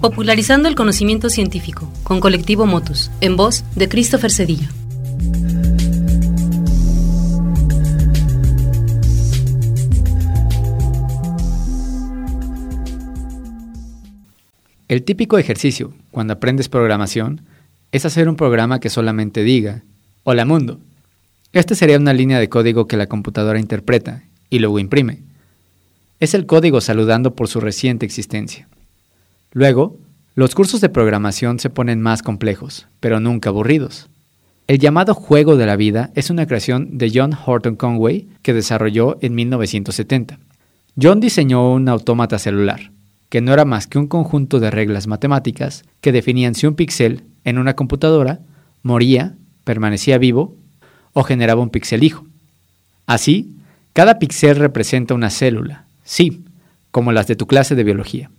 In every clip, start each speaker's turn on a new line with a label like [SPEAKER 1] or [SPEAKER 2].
[SPEAKER 1] Popularizando el conocimiento científico, con Colectivo Motus, en voz de Christopher Cedillo.
[SPEAKER 2] El típico ejercicio, cuando aprendes programación, es hacer un programa que solamente diga, Hola mundo. Esta sería una línea de código que la computadora interpreta y luego imprime. Es el código saludando por su reciente existencia. Luego, los cursos de programación se ponen más complejos, pero nunca aburridos. El llamado juego de la vida es una creación de John Horton Conway que desarrolló en 1970. John diseñó un autómata celular, que no era más que un conjunto de reglas matemáticas que definían si un píxel en una computadora moría, permanecía vivo o generaba un píxel hijo. Así, cada píxel representa una célula, sí, como las de tu clase de biología.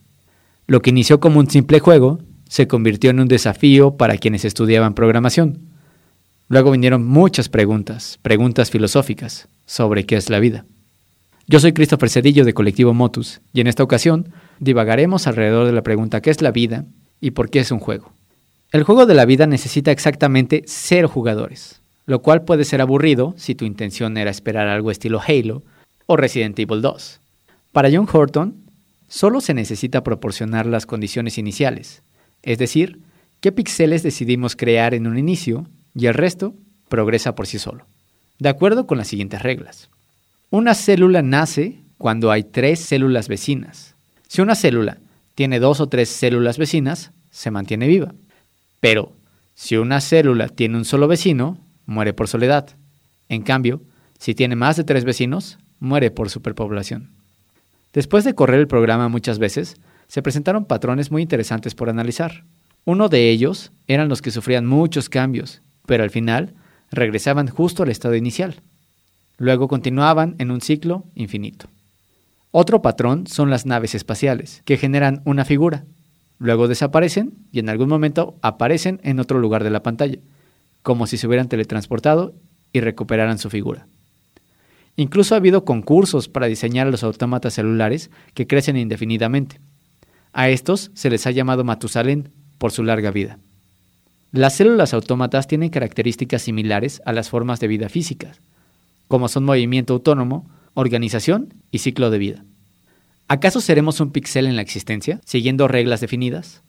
[SPEAKER 2] Lo que inició como un simple juego se convirtió en un desafío para quienes estudiaban programación. Luego vinieron muchas preguntas, preguntas filosóficas, sobre qué es la vida. Yo soy Christopher Cedillo de Colectivo Motus y en esta ocasión divagaremos alrededor de la pregunta ¿qué es la vida y por qué es un juego? El juego de la vida necesita exactamente cero jugadores, lo cual puede ser aburrido si tu intención era esperar algo estilo Halo o Resident Evil 2. Para John Horton, solo se necesita proporcionar las condiciones iniciales, es decir, qué píxeles decidimos crear en un inicio y el resto progresa por sí solo, de acuerdo con las siguientes reglas. Una célula nace cuando hay tres células vecinas. Si una célula tiene dos o tres células vecinas, se mantiene viva. Pero si una célula tiene un solo vecino, muere por soledad. En cambio, si tiene más de tres vecinos, muere por superpoblación. Después de correr el programa muchas veces, se presentaron patrones muy interesantes por analizar. Uno de ellos eran los que sufrían muchos cambios, pero al final regresaban justo al estado inicial. Luego continuaban en un ciclo infinito. Otro patrón son las naves espaciales, que generan una figura. Luego desaparecen y en algún momento aparecen en otro lugar de la pantalla, como si se hubieran teletransportado y recuperaran su figura. Incluso ha habido concursos para diseñar los autómatas celulares que crecen indefinidamente. A estos se les ha llamado Matusalén por su larga vida. Las células autómatas tienen características similares a las formas de vida físicas, como son movimiento autónomo, organización y ciclo de vida. ¿Acaso seremos un píxel en la existencia, siguiendo reglas definidas?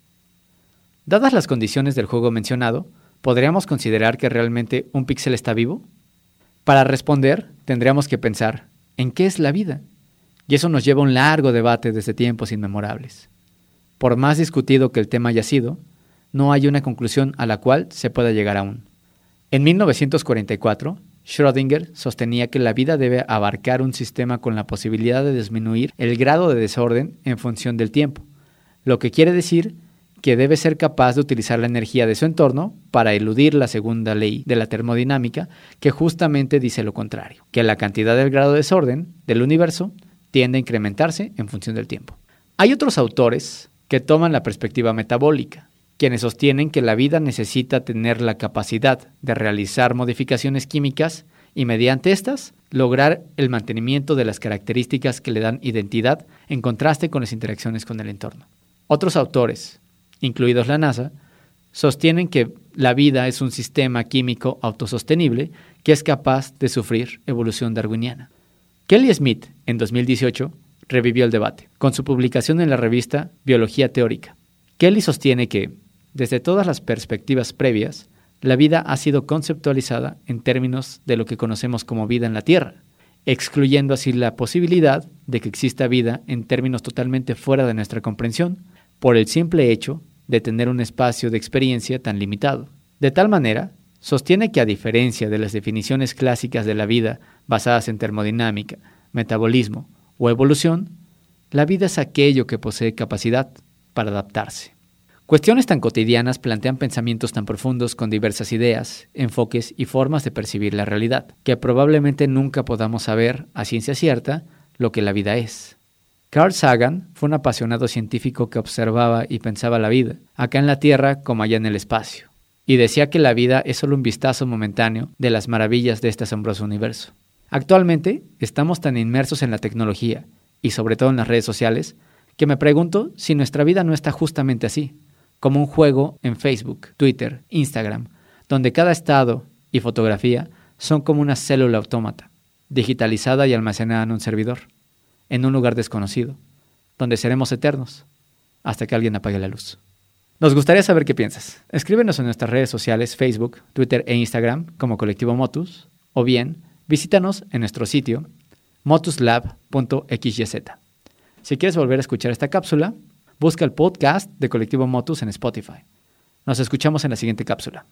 [SPEAKER 2] Dadas las condiciones del juego mencionado, ¿podríamos considerar que realmente un píxel está vivo? Para responder, tendríamos que pensar, ¿en qué es la vida? Y eso nos lleva a un largo debate desde tiempos inmemorables. Por más discutido que el tema haya sido, no hay una conclusión a la cual se pueda llegar aún. En 1944, Schrödinger sostenía que la vida debe abarcar un sistema con la posibilidad de disminuir el grado de desorden en función del tiempo, lo que quiere decir que debe ser capaz de utilizar la energía de su entorno para eludir la segunda ley de la termodinámica, que justamente dice lo contrario, que la cantidad del grado de desorden del universo tiende a incrementarse en función del tiempo. Hay otros autores que toman la perspectiva metabólica, quienes sostienen que la vida necesita tener la capacidad de realizar modificaciones químicas y mediante estas lograr el mantenimiento de las características que le dan identidad en contraste con las interacciones con el entorno. Otros autores, incluidos la NASA, sostienen que la vida es un sistema químico autosostenible que es capaz de sufrir evolución darwiniana. Kelly Smith, en 2018, revivió el debate con su publicación en la revista Biología Teórica. Kelly sostiene que desde todas las perspectivas previas, la vida ha sido conceptualizada en términos de lo que conocemos como vida en la Tierra, excluyendo así la posibilidad de que exista vida en términos totalmente fuera de nuestra comprensión, por el simple hecho de tener un espacio de experiencia tan limitado. De tal manera, sostiene que a diferencia de las definiciones clásicas de la vida basadas en termodinámica, metabolismo o evolución, la vida es aquello que posee capacidad para adaptarse. Cuestiones tan cotidianas plantean pensamientos tan profundos con diversas ideas, enfoques y formas de percibir la realidad, que probablemente nunca podamos saber a ciencia cierta lo que la vida es. Carl Sagan fue un apasionado científico que observaba y pensaba la vida, acá en la Tierra como allá en el espacio, y decía que la vida es solo un vistazo momentáneo de las maravillas de este asombroso universo. Actualmente estamos tan inmersos en la tecnología y sobre todo en las redes sociales que me pregunto si nuestra vida no está justamente así, como un juego en Facebook, Twitter, Instagram, donde cada estado y fotografía son como una célula autómata, digitalizada y almacenada en un servidor, en un lugar desconocido, donde seremos eternos, hasta que alguien apague la luz. Nos gustaría saber qué piensas. Escríbenos en nuestras redes sociales Facebook, Twitter e Instagram como Colectivo Motus, o bien visítanos en nuestro sitio motuslab.xyz. Si quieres volver a escuchar esta cápsula, busca el podcast de Colectivo Motus en Spotify. Nos escuchamos en la siguiente cápsula.